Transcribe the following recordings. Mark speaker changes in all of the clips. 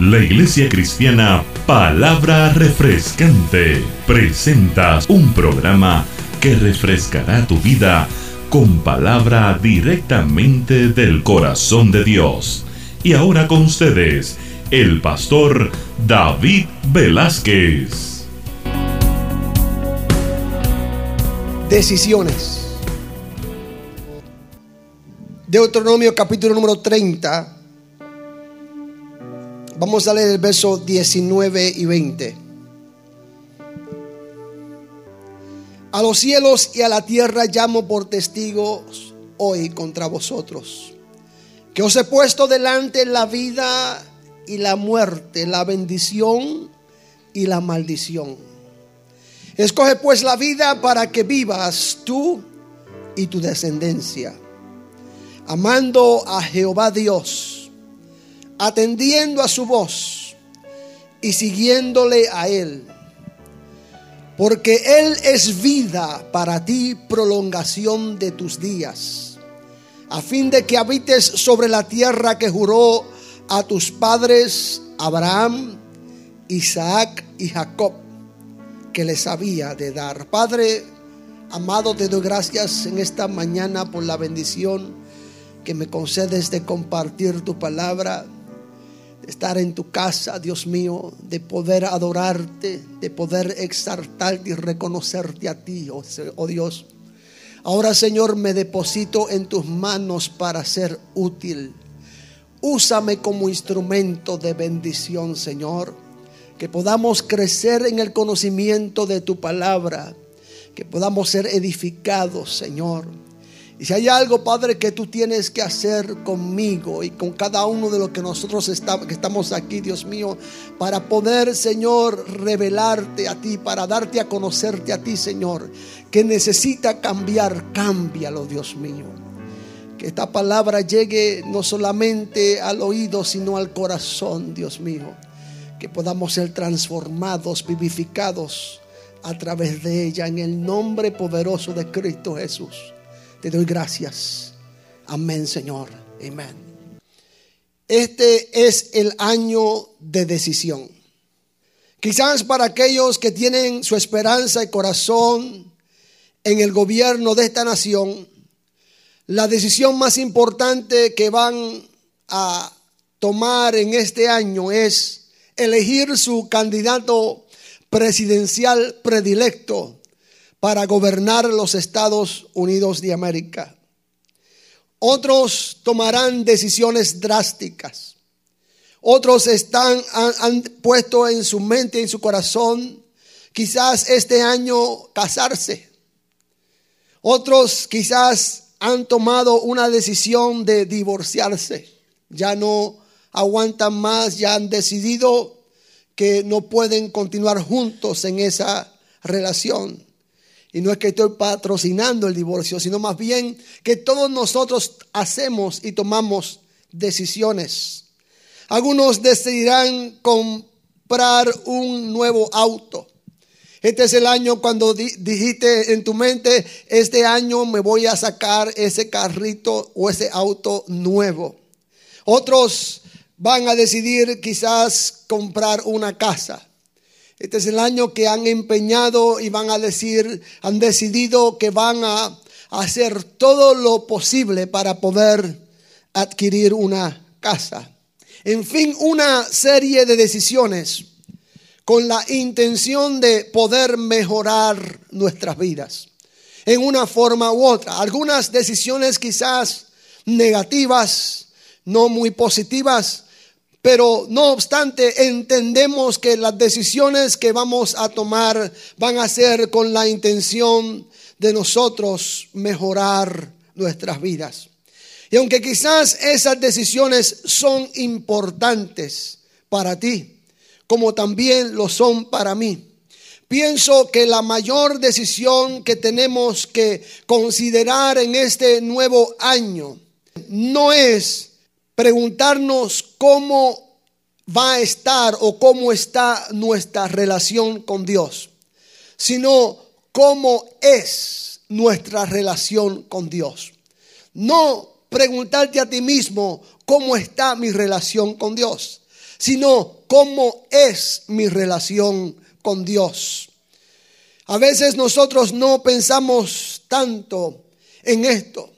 Speaker 1: La Iglesia Cristiana Palabra Refrescante presenta un programa que refrescará tu vida con palabra directamente del corazón de Dios. Y ahora con ustedes, el pastor David Velázquez.
Speaker 2: Decisiones. Deuteronomio capítulo número 30 Vamos a leer el verso 19 y 20. A los cielos y a la tierra llamo por testigos hoy contra vosotros, que os he puesto delante la vida y la muerte, la bendición y la maldición. Escoge pues la vida para que vivas tú y tu descendencia, amando a Jehová Dios atendiendo a su voz y siguiéndole a Él. Porque Él es vida para ti, prolongación de tus días, a fin de que habites sobre la tierra que juró a tus padres Abraham, Isaac y Jacob, que les había de dar. Padre, amado, te doy gracias en esta mañana por la bendición que me concedes de compartir tu palabra estar en tu casa, Dios mío, de poder adorarte, de poder exaltarte y reconocerte a ti, oh, oh Dios. Ahora, Señor, me deposito en tus manos para ser útil. Úsame como instrumento de bendición, Señor. Que podamos crecer en el conocimiento de tu palabra. Que podamos ser edificados, Señor y si hay algo, Padre, que tú tienes que hacer conmigo y con cada uno de los que nosotros estamos, que estamos aquí, Dios mío, para poder, Señor, revelarte a ti, para darte a conocerte a ti, Señor, que necesita cambiar, cámbialo, Dios mío. Que esta palabra llegue no solamente al oído, sino al corazón, Dios mío. Que podamos ser transformados, vivificados a través de ella, en el nombre poderoso de Cristo Jesús. Te doy gracias. Amén, Señor. Amén. Este es el año de decisión. Quizás para aquellos que tienen su esperanza y corazón en el gobierno de esta nación, la decisión más importante que van a tomar en este año es elegir su candidato presidencial predilecto para gobernar los Estados Unidos de América. Otros tomarán decisiones drásticas. Otros están, han, puesto en su mente en su corazón quizás este año casarse. Otros quizás han tomado una decisión de divorciarse. Ya no aguantan más, ya han decidido que no pueden continuar juntos en esa relación. Y no es que estoy patrocinando el divorcio, sino más bien que todos nosotros hacemos y tomamos decisiones. Algunos decidirán comprar un nuevo auto. Este es el año cuando dijiste en tu mente, este año me voy a sacar ese carrito o ese auto nuevo. Otros van a decidir quizás comprar una casa. Este es el año que han empeñado y van a decir, han decidido que van a hacer todo lo posible para poder adquirir una casa. En fin, una serie de decisiones con la intención de poder mejorar nuestras vidas en una forma u otra. Algunas decisiones quizás negativas, no muy positivas, pero no obstante, entendemos que las decisiones que vamos a tomar van a ser con la intención de nosotros mejorar nuestras vidas. Y aunque quizás esas decisiones son importantes para ti, como también lo son para mí, pienso que la mayor decisión que tenemos que considerar en este nuevo año no es preguntarnos cómo va a estar o cómo está nuestra relación con Dios, sino cómo es nuestra relación con Dios. No preguntarte a ti mismo cómo está mi relación con Dios, sino cómo es mi relación con Dios. A veces nosotros no pensamos tanto en esto,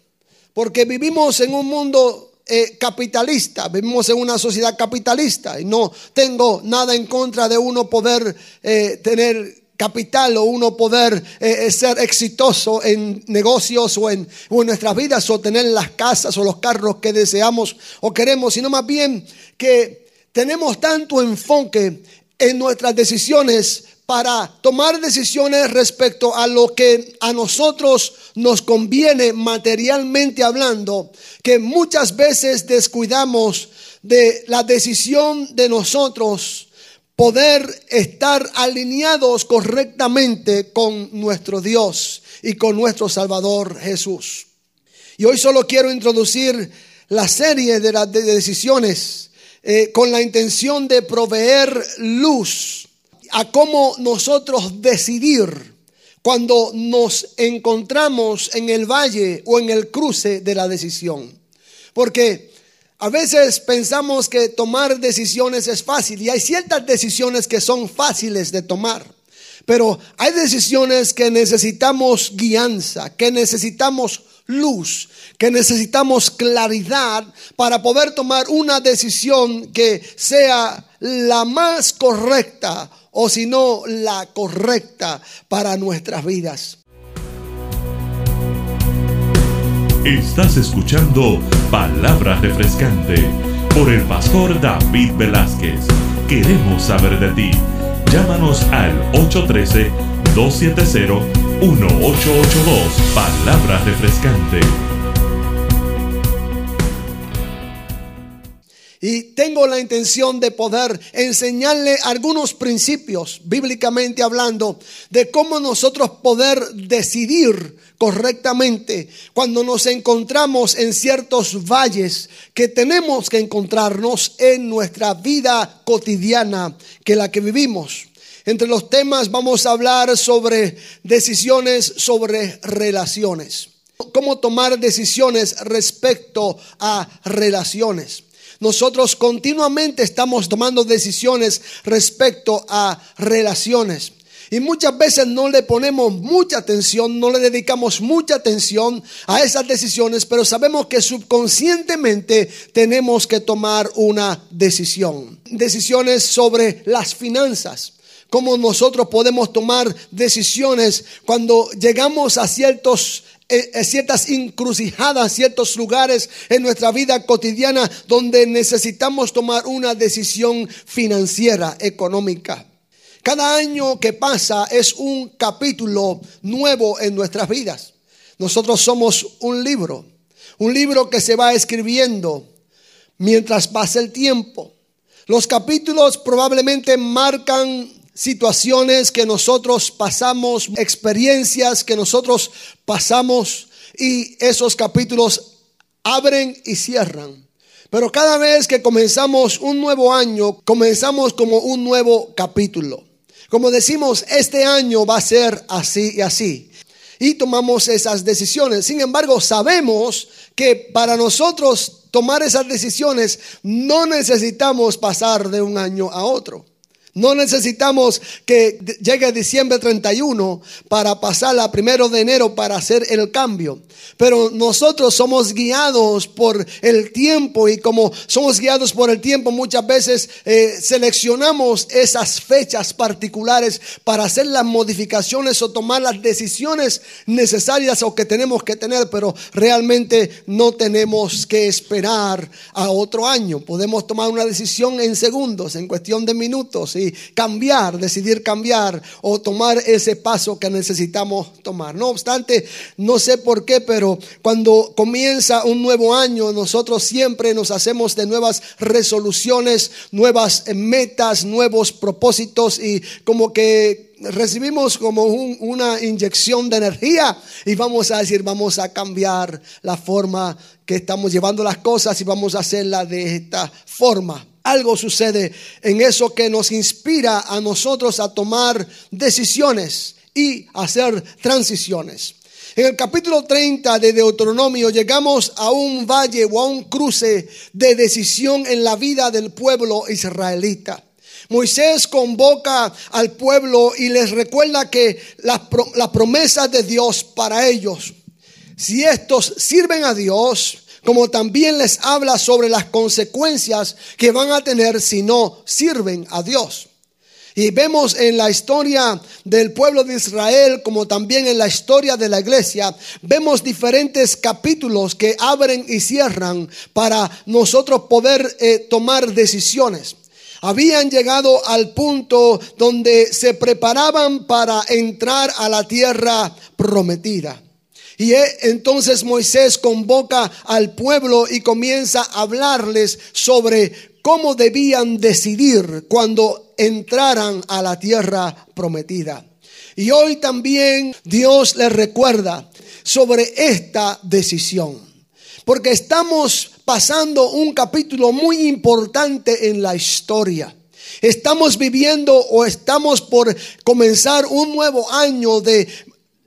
Speaker 2: porque vivimos en un mundo eh, capitalista, vivimos en una sociedad capitalista y no tengo nada en contra de uno poder eh, tener capital o uno poder eh, ser exitoso en negocios o en, o en nuestras vidas o tener las casas o los carros que deseamos o queremos, sino más bien que tenemos tanto enfoque en nuestras decisiones para tomar decisiones respecto a lo que a nosotros nos conviene materialmente hablando, que muchas veces descuidamos de la decisión de nosotros poder estar alineados correctamente con nuestro Dios y con nuestro Salvador Jesús. Y hoy solo quiero introducir la serie de las decisiones eh, con la intención de proveer luz a cómo nosotros decidir cuando nos encontramos en el valle o en el cruce de la decisión. Porque a veces pensamos que tomar decisiones es fácil y hay ciertas decisiones que son fáciles de tomar. Pero hay decisiones que necesitamos guianza, que necesitamos luz, que necesitamos claridad para poder tomar una decisión que sea la más correcta o si no la correcta para nuestras vidas.
Speaker 1: Estás escuchando Palabra Refrescante por el pastor David Velázquez. Queremos saber de ti. Llámanos al 813-270-1882. Palabra Refrescante.
Speaker 2: Y tengo la intención de poder enseñarle algunos principios, bíblicamente hablando, de cómo nosotros poder decidir correctamente cuando nos encontramos en ciertos valles que tenemos que encontrarnos en nuestra vida cotidiana que la que vivimos. Entre los temas vamos a hablar sobre decisiones sobre relaciones. Cómo tomar decisiones respecto a relaciones. Nosotros continuamente estamos tomando decisiones respecto a relaciones. Y muchas veces no le ponemos mucha atención, no le dedicamos mucha atención a esas decisiones, pero sabemos que subconscientemente tenemos que tomar una decisión. Decisiones sobre las finanzas. Cómo nosotros podemos tomar decisiones cuando llegamos a ciertos ciertas encrucijadas, ciertos lugares en nuestra vida cotidiana donde necesitamos tomar una decisión financiera, económica. Cada año que pasa es un capítulo nuevo en nuestras vidas. Nosotros somos un libro, un libro que se va escribiendo mientras pasa el tiempo. Los capítulos probablemente marcan situaciones que nosotros pasamos, experiencias que nosotros pasamos y esos capítulos abren y cierran. Pero cada vez que comenzamos un nuevo año, comenzamos como un nuevo capítulo. Como decimos, este año va a ser así y así. Y tomamos esas decisiones. Sin embargo, sabemos que para nosotros tomar esas decisiones no necesitamos pasar de un año a otro. No necesitamos que llegue diciembre 31 para pasar a primero de enero para hacer el cambio. Pero nosotros somos guiados por el tiempo y como somos guiados por el tiempo, muchas veces eh, seleccionamos esas fechas particulares para hacer las modificaciones o tomar las decisiones necesarias o que tenemos que tener, pero realmente no tenemos que esperar a otro año. Podemos tomar una decisión en segundos, en cuestión de minutos cambiar, decidir cambiar o tomar ese paso que necesitamos tomar. No obstante, no sé por qué, pero cuando comienza un nuevo año, nosotros siempre nos hacemos de nuevas resoluciones, nuevas metas, nuevos propósitos y como que recibimos como una inyección de energía y vamos a decir, vamos a cambiar la forma que estamos llevando las cosas y vamos a hacerla de esta forma algo sucede en eso que nos inspira a nosotros a tomar decisiones y hacer transiciones. En el capítulo 30 de Deuteronomio llegamos a un valle o a un cruce de decisión en la vida del pueblo israelita. Moisés convoca al pueblo y les recuerda que las, promesas de Dios para ellos, si estos sirven a Dios, como también les habla sobre las consecuencias que van a tener si no sirven a Dios. Y vemos en la historia del pueblo de Israel, como también en la historia de la iglesia, vemos diferentes capítulos que abren y cierran para nosotros poder eh, tomar decisiones. Habían llegado al punto donde se preparaban para entrar a la tierra prometida. Y entonces Moisés convoca al pueblo y comienza a hablarles sobre cómo debían decidir cuando entraran a la tierra prometida. Y hoy también Dios les recuerda sobre esta decisión. Porque estamos pasando un capítulo muy importante en la historia. Estamos viviendo o estamos por comenzar un nuevo año de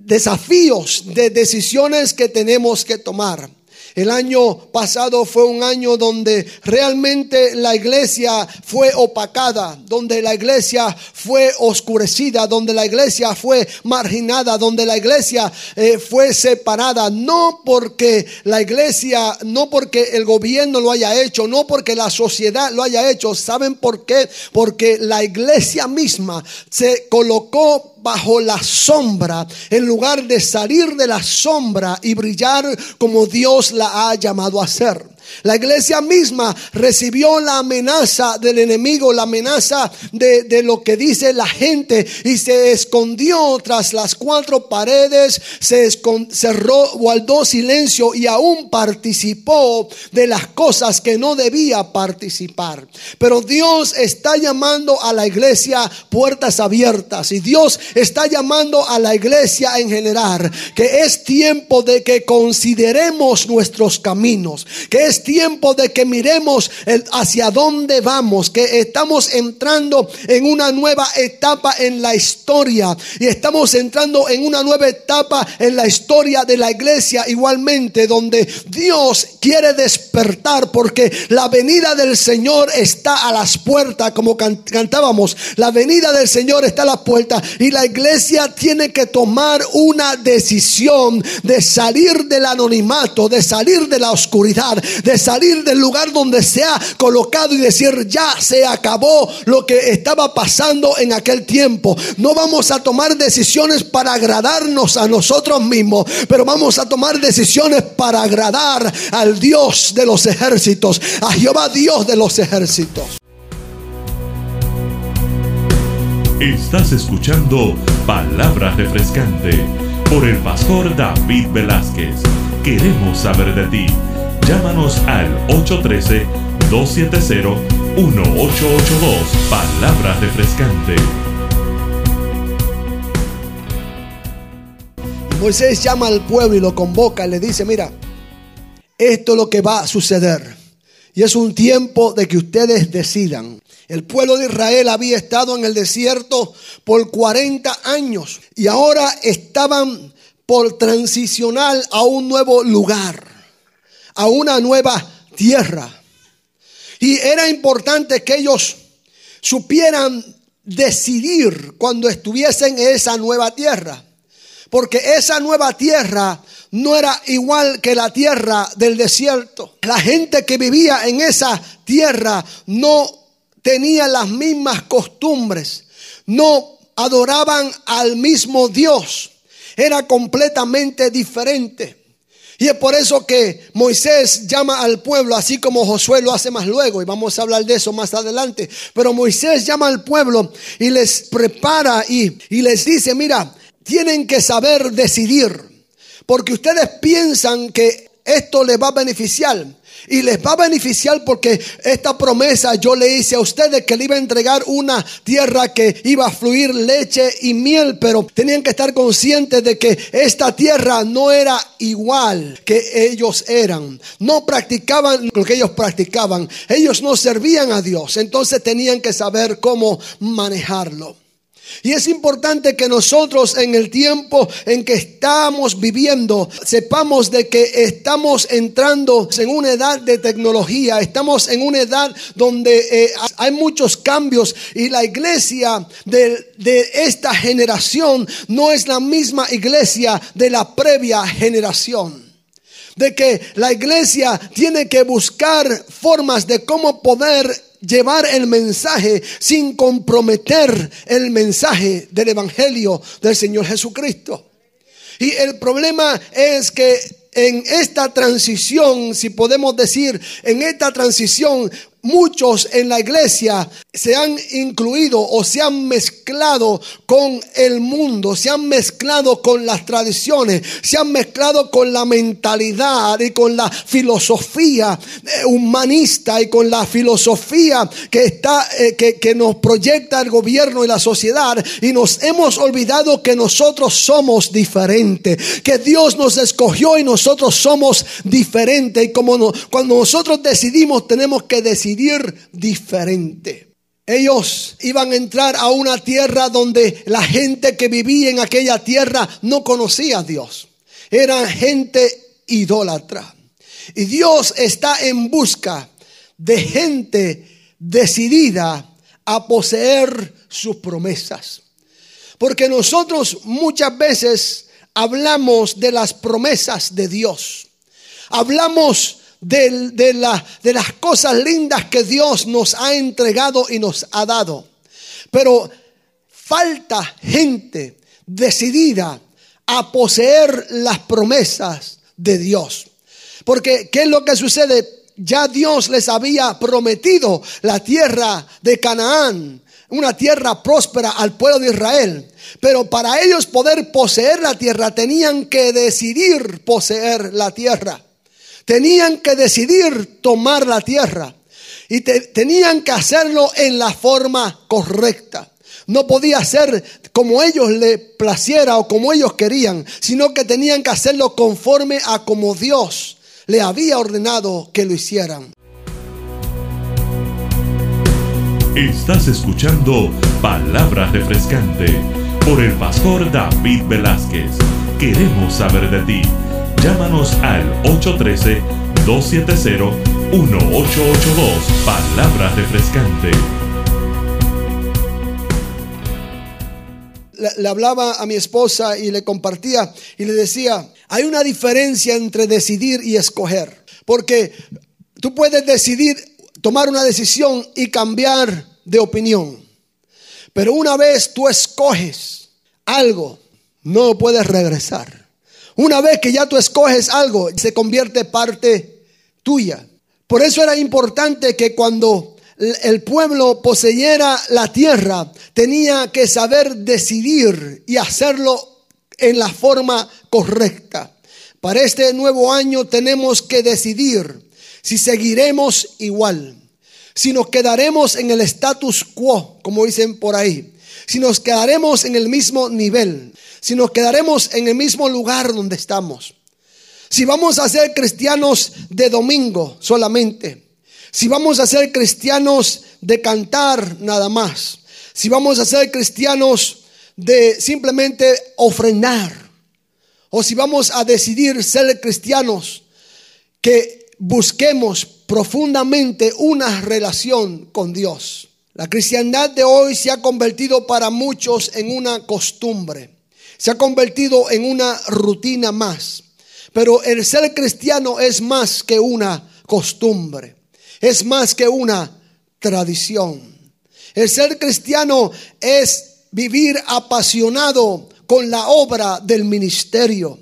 Speaker 2: desafíos, de decisiones que tenemos que tomar. El año pasado fue un año donde realmente la iglesia fue opacada, donde la iglesia fue oscurecida, donde la iglesia fue marginada, donde la iglesia eh, fue separada, no porque la iglesia, no porque el gobierno lo haya hecho, no porque la sociedad lo haya hecho. ¿Saben por qué? Porque la iglesia misma se colocó bajo la sombra en lugar de salir de la sombra y brillar como Dios la ha llamado a ser. La iglesia misma recibió la amenaza del enemigo, la amenaza de, lo que dice la gente y se escondió tras las cuatro paredes, se cerró, guardó silencio y aún participó de las cosas que no debía participar. Pero Dios está llamando a la iglesia puertas abiertas y Dios está llamando a la iglesia en general que es tiempo de que consideremos nuestros caminos, que tiempo de que miremos hacia dónde vamos, que estamos entrando en una nueva etapa en la historia. Y estamos entrando en una nueva etapa en la historia de la iglesia igualmente, donde Dios quiere despertar porque la venida del Señor está a las puertas, como cantábamos, la venida del Señor está a las puertas y la iglesia tiene que tomar una decisión de salir del anonimato, de salir de la oscuridad, de salir del lugar donde se ha colocado y decir, ya se acabó lo que estaba pasando en aquel tiempo. No vamos a tomar decisiones para agradarnos a nosotros mismos, pero vamos a tomar decisiones para agradar al Dios de los ejércitos, a Jehová Dios de los ejércitos.
Speaker 1: Estás escuchando Palabra Refrescante por el pastor David Velázquez. Queremos saber de ti. Llámanos al 813-270-1882. Palabra refrescante.
Speaker 2: Moisés llama al pueblo y lo convoca y le dice, mira, esto es lo que va a suceder. Y es un tiempo de que ustedes decidan. El pueblo de Israel había estado en el desierto por 40 años y ahora estaban por transicionar a un nuevo lugar a una nueva tierra. Y era importante que ellos supieran decidir cuando estuviesen en esa nueva tierra. Porque esa nueva tierra no era igual que la tierra del desierto. La gente que vivía en esa tierra no tenía las mismas costumbres. No adoraban al mismo Dios. Era completamente diferente. Y es por eso que Moisés llama al pueblo, así como Josué lo hace más luego, y vamos a hablar de eso más adelante. Pero Moisés llama al pueblo y les prepara y, y les dice, mira, tienen que saber decidir, porque ustedes piensan que esto les va a beneficiar. Y les va a beneficiar porque esta promesa yo le hice a ustedes que le iba a entregar una tierra que iba a fluir leche y miel, pero tenían que estar conscientes de que esta tierra no era igual que ellos eran. No practicaban lo que ellos practicaban. Ellos no servían a Dios, entonces tenían que saber cómo manejarlo. Y es importante que nosotros en el tiempo en que estamos viviendo sepamos de que estamos entrando en una edad de tecnología, estamos en una edad donde eh, hay muchos cambios y la iglesia de, de esta generación no es la misma iglesia de la previa generación de que la iglesia tiene que buscar formas de cómo poder llevar el mensaje sin comprometer el mensaje del Evangelio del Señor Jesucristo. Y el problema es que en esta transición, si podemos decir, en esta transición muchos en la iglesia se han incluido o se han mezclado con el mundo, se han mezclado con las tradiciones, se han mezclado con la mentalidad y con la filosofía eh, humanista y con la filosofía que está eh, que, que nos proyecta el gobierno y la sociedad. Y nos hemos olvidado que nosotros somos diferentes, que Dios nos escogió y nosotros somos diferentes. Y como no, cuando nosotros decidimos tenemos que decidir diferente. Ellos iban a entrar a una tierra donde la gente que vivía en aquella tierra no conocía a Dios. Eran gente idólatra. Y Dios está en busca de gente decidida a poseer sus promesas. Porque nosotros muchas veces hablamos de las promesas de Dios. Hablamos de, de, de las cosas lindas que Dios nos ha entregado y nos ha dado. Pero falta gente decidida a poseer las promesas de Dios. Porque, ¿qué es lo que sucede? Ya Dios les había prometido la tierra de Canaán, una tierra próspera al pueblo de Israel. Pero para ellos poder poseer la tierra tenían que decidir poseer la tierra tenían que decidir tomar la tierra y tenían que hacerlo en la forma correcta. No podía ser como ellos le placiera o como ellos querían, sino que tenían que hacerlo conforme a como Dios le había ordenado que lo hicieran.
Speaker 1: Estás escuchando Palabra Refrescante por el pastor David Velázquez. Queremos saber de ti Llámanos al 813-270-1882. Palabra refrescante.
Speaker 2: Le, hablaba a mi esposa y le compartía y le decía, hay una diferencia entre decidir y escoger. Porque tú puedes decidir, tomar una decisión y cambiar de opinión. Pero una vez tú escoges algo, no puedes regresar. Una vez que ya tú escoges algo, se convierte parte tuya. Por eso era importante que cuando el pueblo poseyera la tierra, tenía que saber decidir y hacerlo en la forma correcta. Para este nuevo año tenemos que decidir si seguiremos igual, si nos quedaremos en el status quo, como dicen por ahí, si nos quedaremos en el mismo nivel, si nos quedaremos en el mismo lugar donde estamos. Si vamos a ser cristianos de domingo solamente. Si vamos a ser cristianos de cantar nada más. Si vamos a ser cristianos de simplemente ofrendar. O si vamos a decidir ser cristianos que busquemos profundamente una relación con Dios. La cristiandad de hoy se ha convertido para muchos en una costumbre se ha convertido en una rutina más. Pero el ser cristiano es más que una costumbre, es más que una tradición. El ser cristiano es vivir apasionado con la obra del ministerio.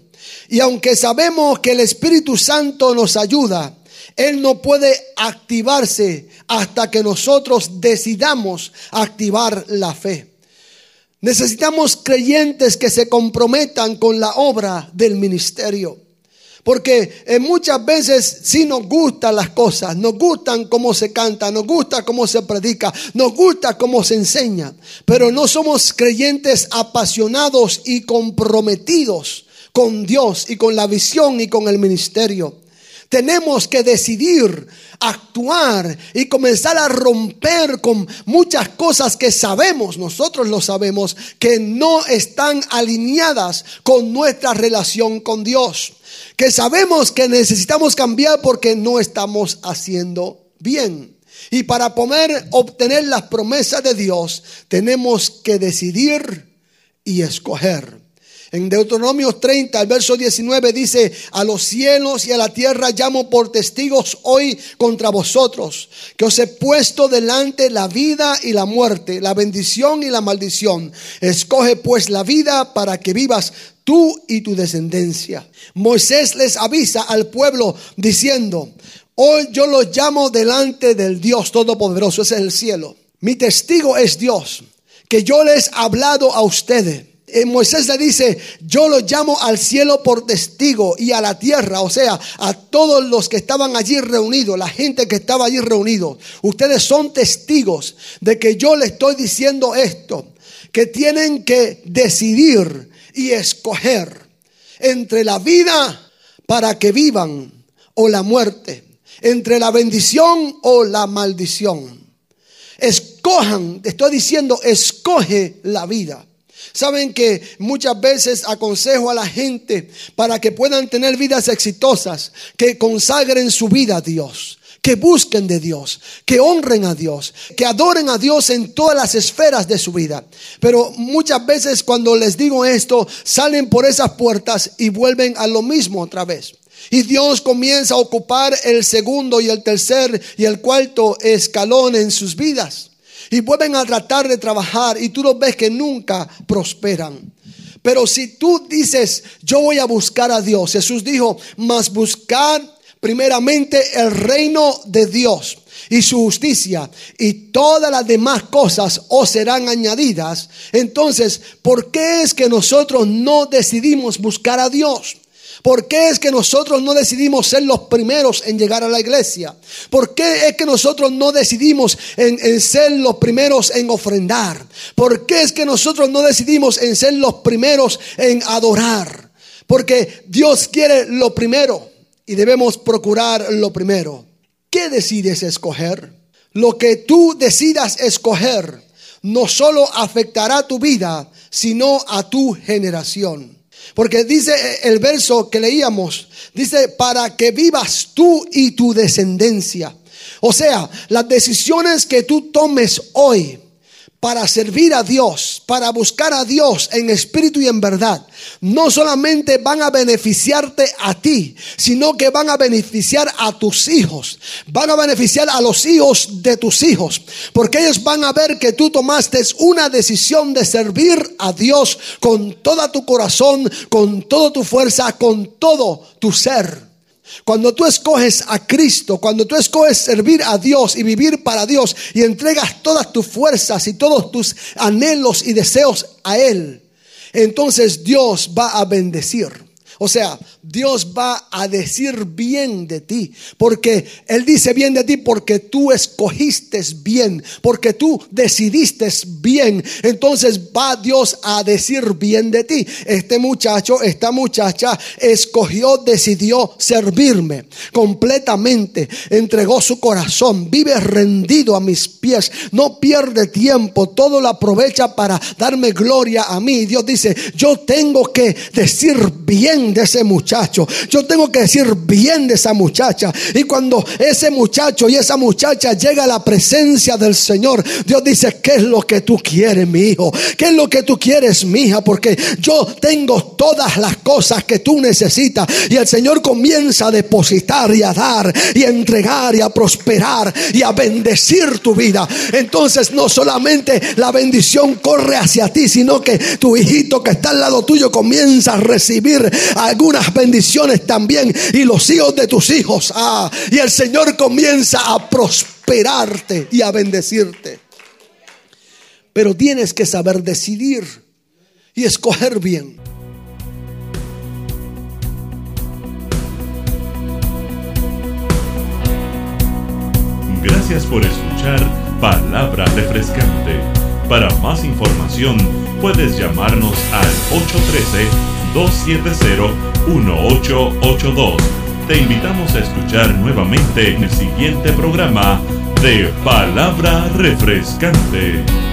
Speaker 2: Y aunque sabemos que el Espíritu Santo nos ayuda, Él no puede activarse hasta que nosotros decidamos activar la fe. Necesitamos creyentes que se comprometan con la obra del ministerio. Porque eh, muchas veces sí nos gustan las cosas, nos gustan cómo se canta, nos gusta cómo se predica, nos gusta cómo se enseña, pero no somos creyentes apasionados y comprometidos con Dios y con la visión y con el ministerio. Tenemos que decidir actuar y comenzar a romper con muchas cosas que sabemos, nosotros lo sabemos, que no están alineadas con nuestra relación con Dios. Que sabemos que necesitamos cambiar porque no estamos haciendo bien. Y para poder obtener las promesas de Dios, tenemos que decidir y escoger. En Deuteronomio 30, el verso 19 dice, a los cielos y a la tierra llamo por testigos hoy contra vosotros, que os he puesto delante la vida y la muerte, la bendición y la maldición. Escoge pues la vida para que vivas tú y tu descendencia. Moisés les avisa al pueblo diciendo, hoy yo los llamo delante del Dios Todopoderoso, ese es el cielo. Mi testigo es Dios, que yo les he hablado a ustedes eh, Moisés le dice, yo lo llamo al cielo por testigo y a la tierra, o sea, a todos los que estaban allí reunidos, la gente que estaba allí reunidos. Ustedes son testigos de que yo le estoy diciendo esto, que tienen que decidir y escoger entre la vida para que vivan o la muerte, entre la bendición o la maldición. Escojan, te estoy diciendo, escoge la vida. Saben que muchas veces aconsejo a la gente para que puedan tener vidas exitosas, que consagren su vida a Dios, que busquen de Dios, que honren a Dios, que adoren a Dios en todas las esferas de su vida. Pero muchas veces cuando les digo esto, salen por esas puertas y vuelven a lo mismo otra vez. Y Dios comienza a ocupar el segundo y el tercer y el cuarto escalón en sus vidas y vuelven a tratar de trabajar y tú los ves que nunca prosperan. Pero si tú dices, yo voy a buscar a Dios, Jesús dijo, mas buscar primeramente el reino de Dios y su justicia y todas las demás cosas os serán añadidas. Entonces, ¿por qué es que nosotros no decidimos buscar a Dios? ¿Por qué es que nosotros no decidimos ser los primeros en llegar a la iglesia? ¿Por qué es que nosotros no decidimos en, ser los primeros en ofrendar? ¿Por qué es que nosotros no decidimos en ser los primeros en adorar? Porque Dios quiere lo primero y debemos procurar lo primero. ¿Qué decides escoger? Lo que tú decidas escoger no solo afectará tu vida, sino a tu generación. Porque dice el verso que leíamos, dice, para que vivas tú y tu descendencia. O sea, las decisiones que tú tomes hoy para servir a Dios, para buscar a Dios en espíritu y en verdad, no solamente van a beneficiarte a ti, sino que van a beneficiar a tus hijos, van a beneficiar a los hijos de tus hijos, porque ellos van a ver que tú tomaste una decisión de servir a Dios con toda tu corazón, con toda tu fuerza, con todo tu ser. Cuando tú escoges a Cristo, cuando tú escoges servir a Dios y vivir para Dios y entregas todas tus fuerzas y todos tus anhelos y deseos a Él, entonces Dios va a bendecir. O sea, Dios va a decir bien de ti, porque Él dice bien de ti porque tú escogiste bien, porque tú decidiste bien. Entonces va Dios a decir bien de ti. Este muchacho, esta muchacha escogió, decidió servirme completamente, entregó su corazón, vive rendido a mis pies, no pierde tiempo, todo lo aprovecha para darme gloria a mí. Dios dice, yo tengo que decir de ese muchacho. Yo tengo que decir bien de esa muchacha. Y cuando ese muchacho y esa muchacha llega a la presencia del Señor, Dios dice, ¿qué es lo que tú quieres, mi hijo? ¿Qué es lo que tú quieres, mi hija? Porque yo tengo todas las cosas que tú necesitas. Y el Señor comienza a depositar y a dar y a entregar y a prosperar y a bendecir tu vida. Entonces no solamente la bendición corre hacia ti, sino que tu hijito que está al lado tuyo comienza a recibir algunas bendiciones también y los hijos de tus hijos. Ah, y el Señor comienza a prosperarte y a bendecirte. Pero tienes que saber decidir y escoger bien.
Speaker 1: Gracias por escuchar Palabra Refrescante. Para más información puedes llamarnos al 813 270-1882 Te invitamos a escuchar nuevamente en el siguiente programa de Palabra Refrescante.